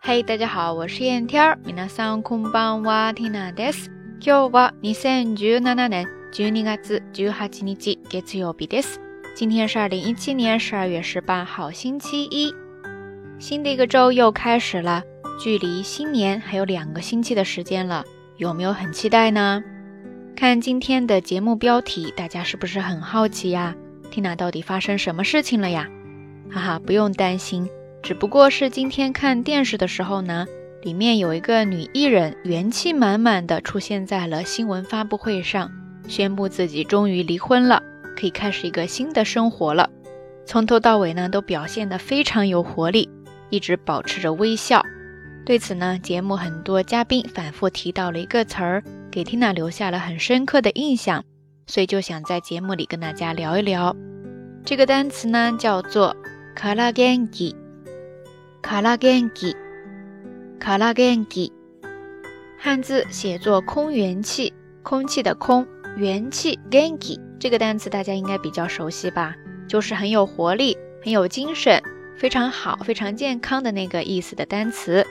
嘿，大家好，我是燕天儿。皆さんこんばんは、ティナです。今日は二千十七年十二月十八日、月曜日です。今天是二零一七年十二月十八号，星期一。新的一个周又开始了，距离新年还有两个星期的时间了，有没有很期待呢？看今天的节目标题，大家是不是很好奇呀？缇娜到底发生什么事情了呀？哈哈，不用担心。 只不过是今天看电视的时候呢，里面有一个女艺人元气满满的出现在了新闻发布会上，宣布自己终于离婚了，可以开始一个新的生活了。从头到尾呢都表现的非常有活力，一直保持着微笑。对此呢，节目很多嘉宾反复提到了一个词儿，给 Tina 留下了很深刻的印象，所以就想在节目里跟大家聊一聊。这个单词呢叫做 Kalageni g。卡拉 r a g e n k i g e n i 汉字写作“空元气”，空气的“空”元气。Genki 这个单词大家应该比较熟悉吧？就是很有活力、很有精神、非常好、非常健康的那个意思的单词。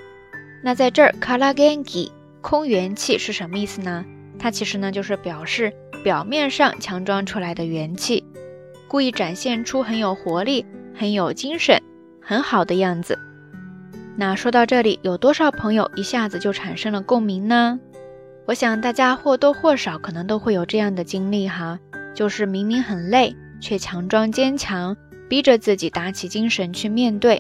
那在这儿，Kara Genki“ 空元气”是什么意思呢？它其实呢就是表示表面上强装出来的元气，故意展现出很有活力、很有精神、很好的样子。那说到这里，有多少朋友一下子就产生了共鸣呢？我想大家或多或少可能都会有这样的经历哈，就是明明很累，却强装坚强，逼着自己打起精神去面对；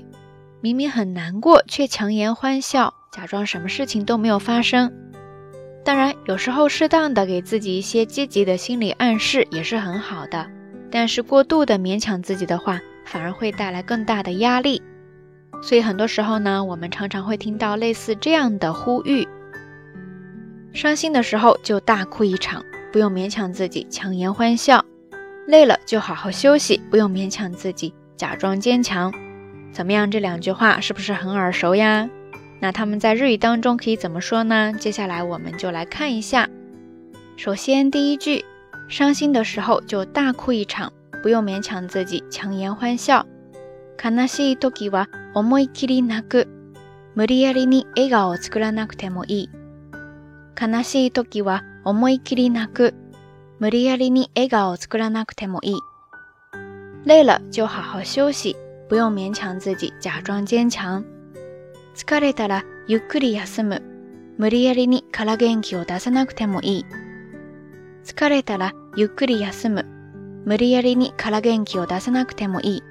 明明很难过，却强颜欢笑，假装什么事情都没有发生。当然，有时候适当的给自己一些积极的心理暗示也是很好的，但是过度的勉强自己的话，反而会带来更大的压力。所以很多时候呢，我们常常会听到类似这样的呼吁：伤心的时候就大哭一场，不用勉强自己强颜欢笑；累了就好好休息，不用勉强自己假装坚强。怎么样？这两句话是不是很耳熟呀？那他们在日语当中可以怎么说呢？接下来我们就来看一下。首先第一句，伤心的时候就大哭一场，不用勉强自己强颜欢笑。悲しい時は 思い切り泣く。無理やりに笑顔を作らなくてもいい。悲しい時は思い切り泣く。無理やりに笑顔を作らなくてもいい。累了就好好休息。不用勉強自己，假装坚疲れたらゆっくり休む。無理やりにから元気を出さなくてもいい。疲れたらゆっくり休む。無理やりにから元気を出さなくてもいい。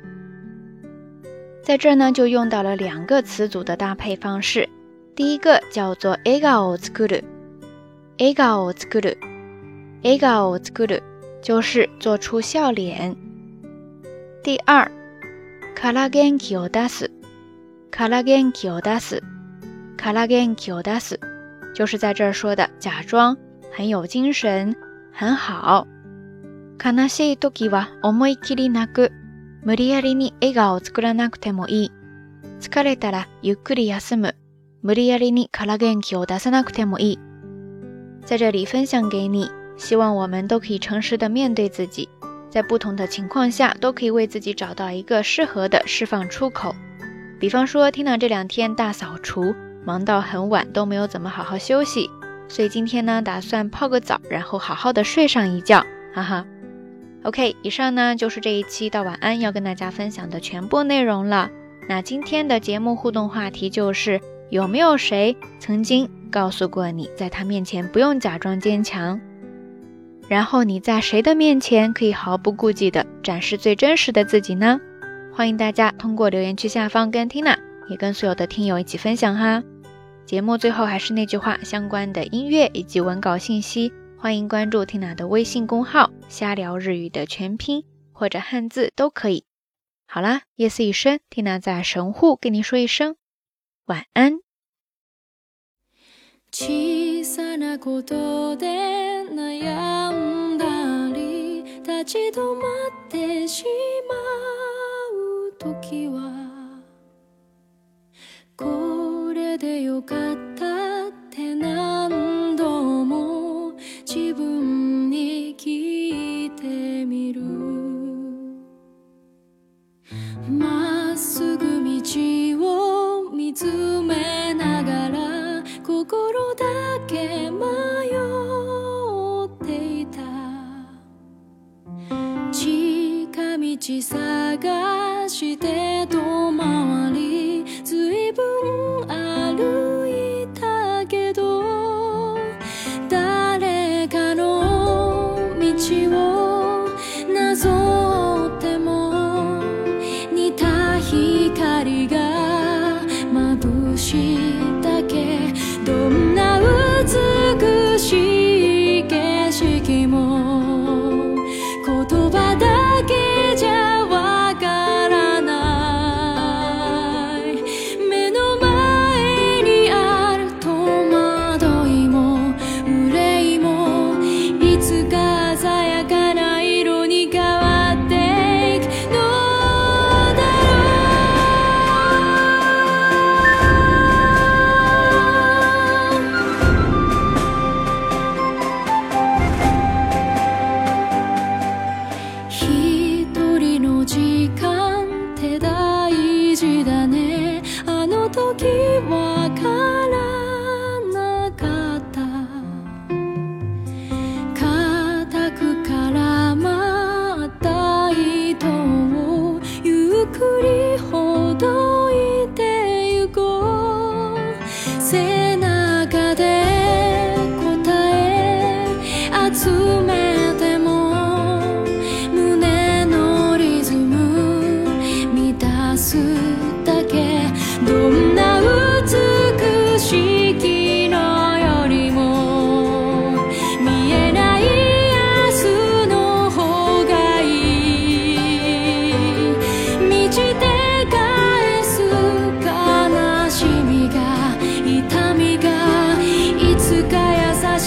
在这儿呢，就用到了两个词组的搭配方式。第一个叫做 “egao tsukuru”，“egao tsukuru”，“egao tsukuru”，就是做出笑脸。第二，“kara genki o dasu”，“kara genki o dasu”，“kara genki o dasu”，就是在这儿说的假装很有精神，很好。悲しいときは思い切り泣く。無理やりに笑顔を作らなくてもいい。疲れたらゆっくり休む。無理やりに空元気を出さなくてもいい。在这里分享给你，希望我们都可以诚实的面对自己，在不同的情况下都可以为自己找到一个适合的释放出口。比方说，听到这两天大扫除，忙到很晚都没有怎么好好休息，所以今天呢，打算泡个澡，然后好好的睡上一觉，哈哈。 OK，以上呢就是这一期到晚安要跟大家分享的全部内容了。那今天的节目互动话题就是有没有谁曾经告诉过你在他面前不用假装坚强？然后你在谁的面前可以毫不顾忌的展示最真实的自己呢？欢迎大家通过留言区下方跟 Tina 也跟所有的听友一起分享哈。节目最后还是那句话，相关的音乐以及文稿信息。欢迎关注 Tina 的微信公号“瞎聊日语”的全拼或者汉字都可以。好啦，夜色已深，Tina 在神户跟你说一声晚安。まっすぐ道を見つめ she said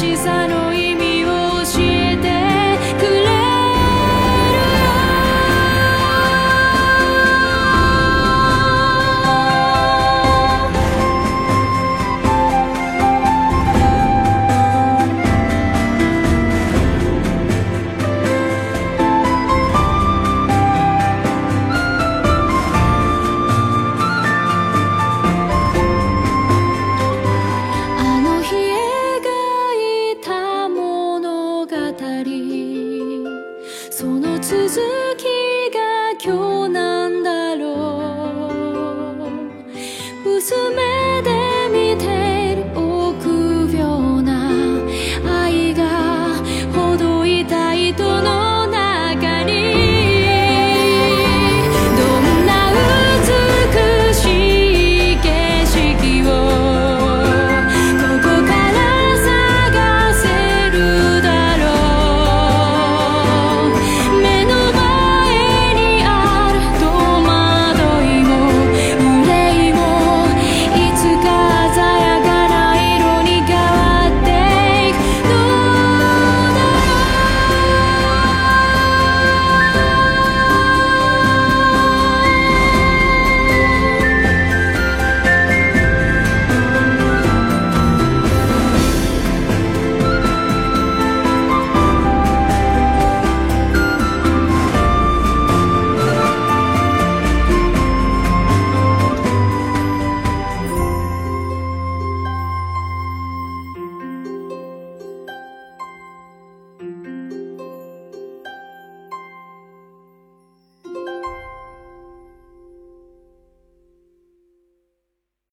she's an 続きが今日